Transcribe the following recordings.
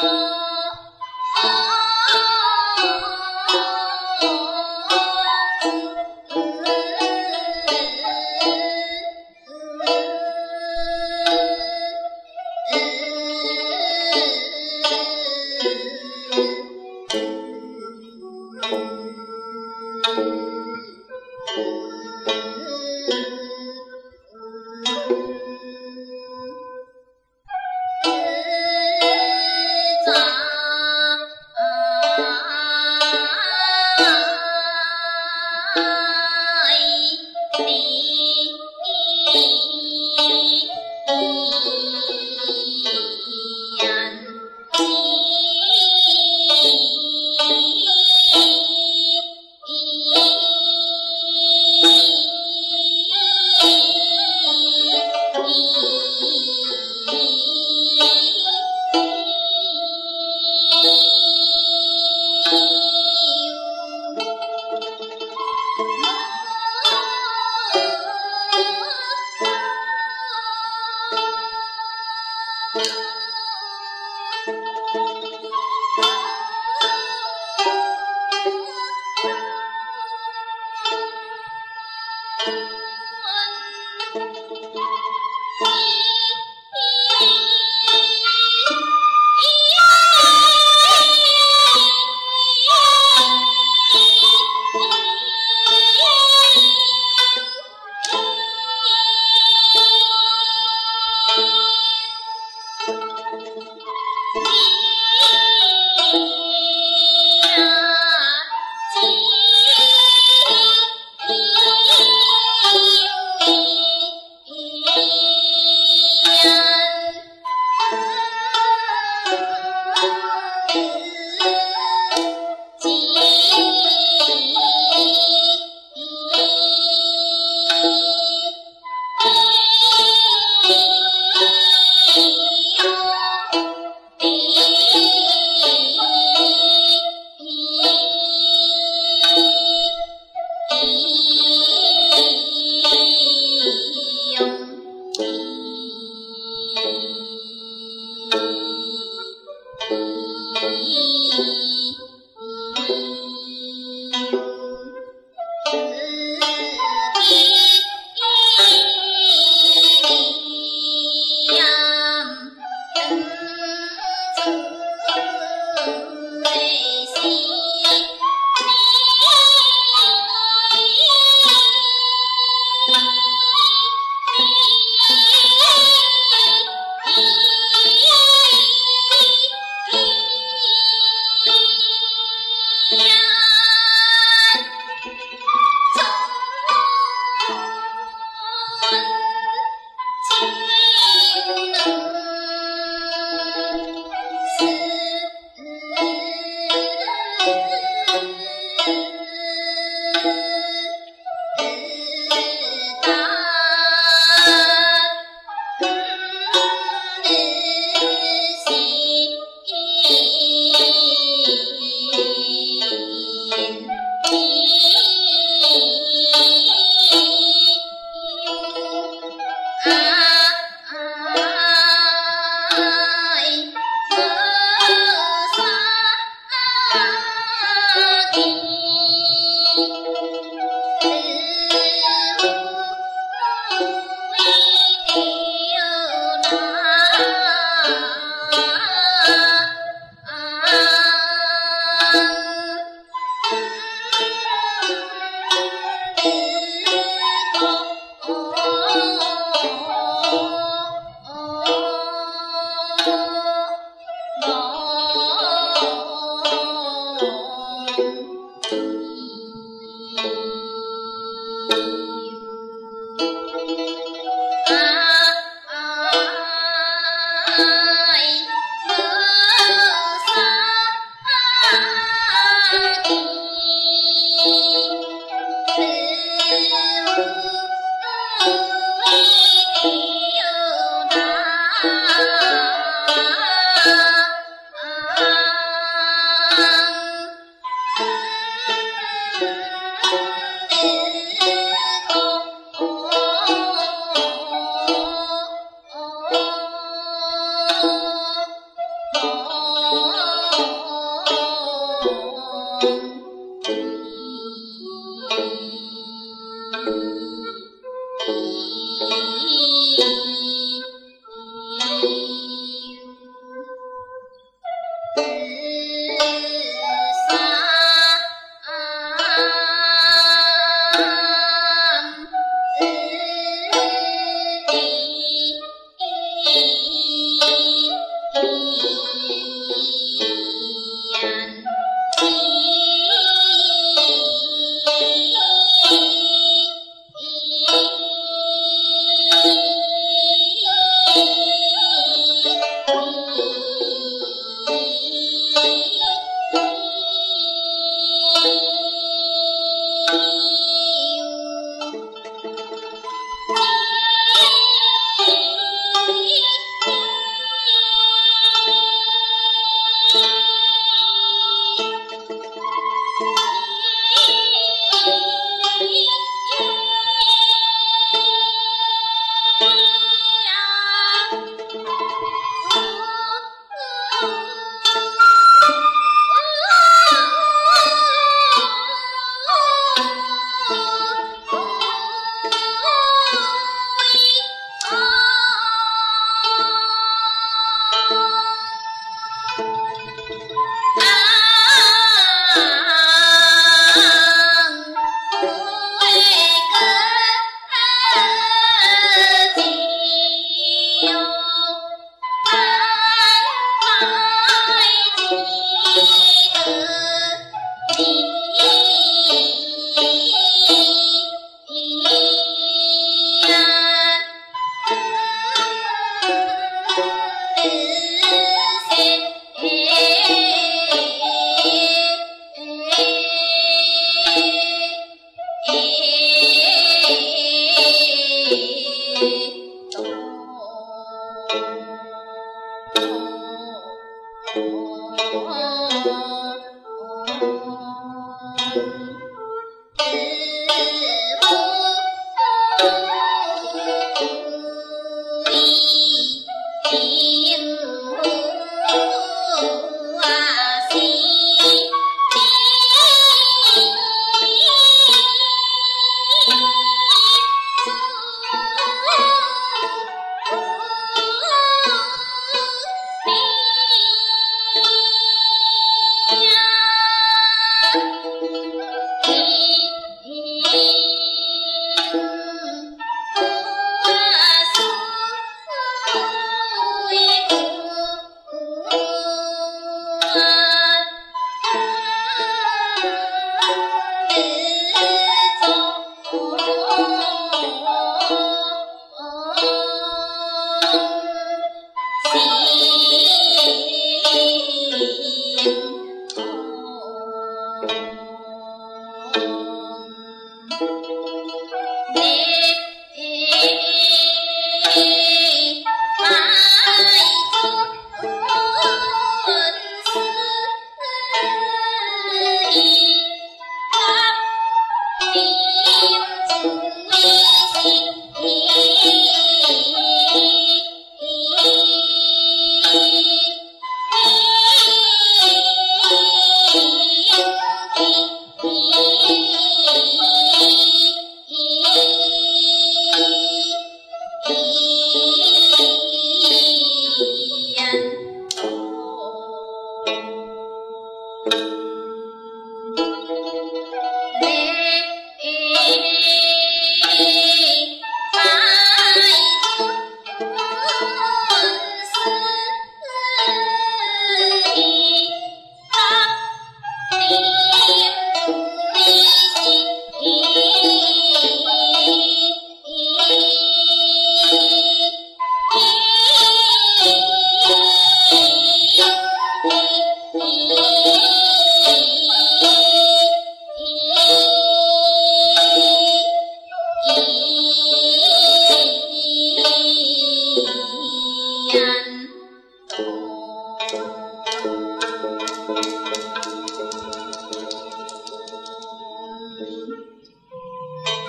Thank you.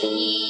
声。